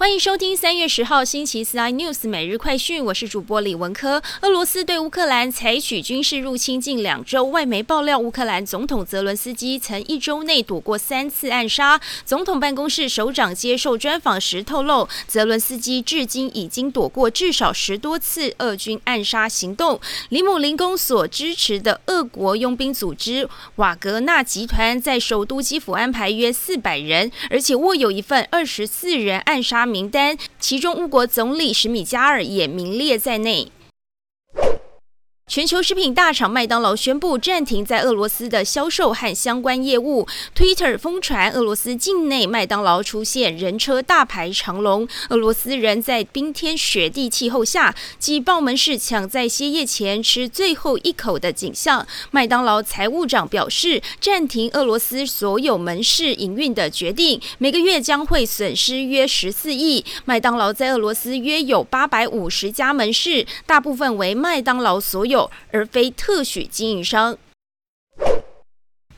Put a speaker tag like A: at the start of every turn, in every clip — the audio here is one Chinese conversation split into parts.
A: 欢迎收听三月十号星期四 iNews 每日快讯，我是主播李文科。俄罗斯对乌克兰采取军事入侵近两周，外媒爆料乌克兰总统泽伦斯基曾一周内躲过三次暗杀。总统办公室首长接受专访时透露，泽伦斯基至今已经躲过至少十多次俄军暗杀行动。里姆林宫所支持的俄国佣兵组织瓦格纳集团在首都基辅安排约四百人，而且握有一份二十四人暗杀。名单，其中乌国总理史米加尔也名列在内。全球食品大厂麦当劳宣布暂停在俄罗斯的销售和相关业务。Twitter 疯传俄罗斯境内麦当劳出现人车大排长龙，俄罗斯人在冰天雪地气候下挤爆门市，抢在歇业前吃最后一口的景象。麦当劳财务长表示，暂停俄罗斯所有门市营运的决定，每个月将会损失约十四亿。麦当劳在俄罗斯约有八百五十家门市，大部分为麦当劳所有。而非特许经营商。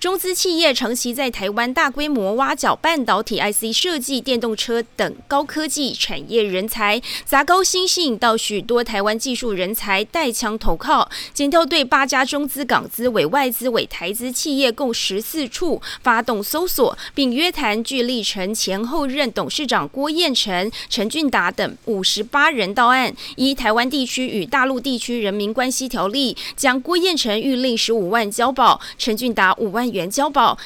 A: 中资企业长期在台湾大规模挖角半导体、IC 设计、电动车等高科技产业人才，砸高薪吸引到许多台湾技术人才带枪投靠。检调对八家中资、港资、委外资、委台资企业共十四处发动搜索，并约谈聚力成前后任董事长郭彦成、陈俊达等五十八人到案。依台湾地区与大陆地区人民关系条例，将郭彦成预令十五万交保，陈俊达五万。元交保。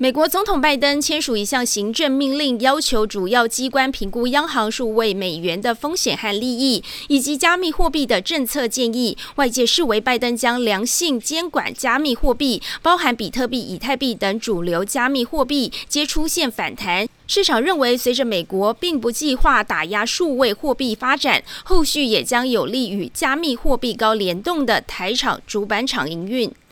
A: 美国总统拜登签署一项行政命令，要求主要机关评估央行数位美元的风险和利益，以及加密货币的政策建议。外界视为拜登将良性监管加密货币，包含比特币、以太币等主流加密货币，皆出现反弹。市场认为，随着美国并不计划打压数位货币发展，后续也将有利于加密货币高联动的台厂主板厂营运。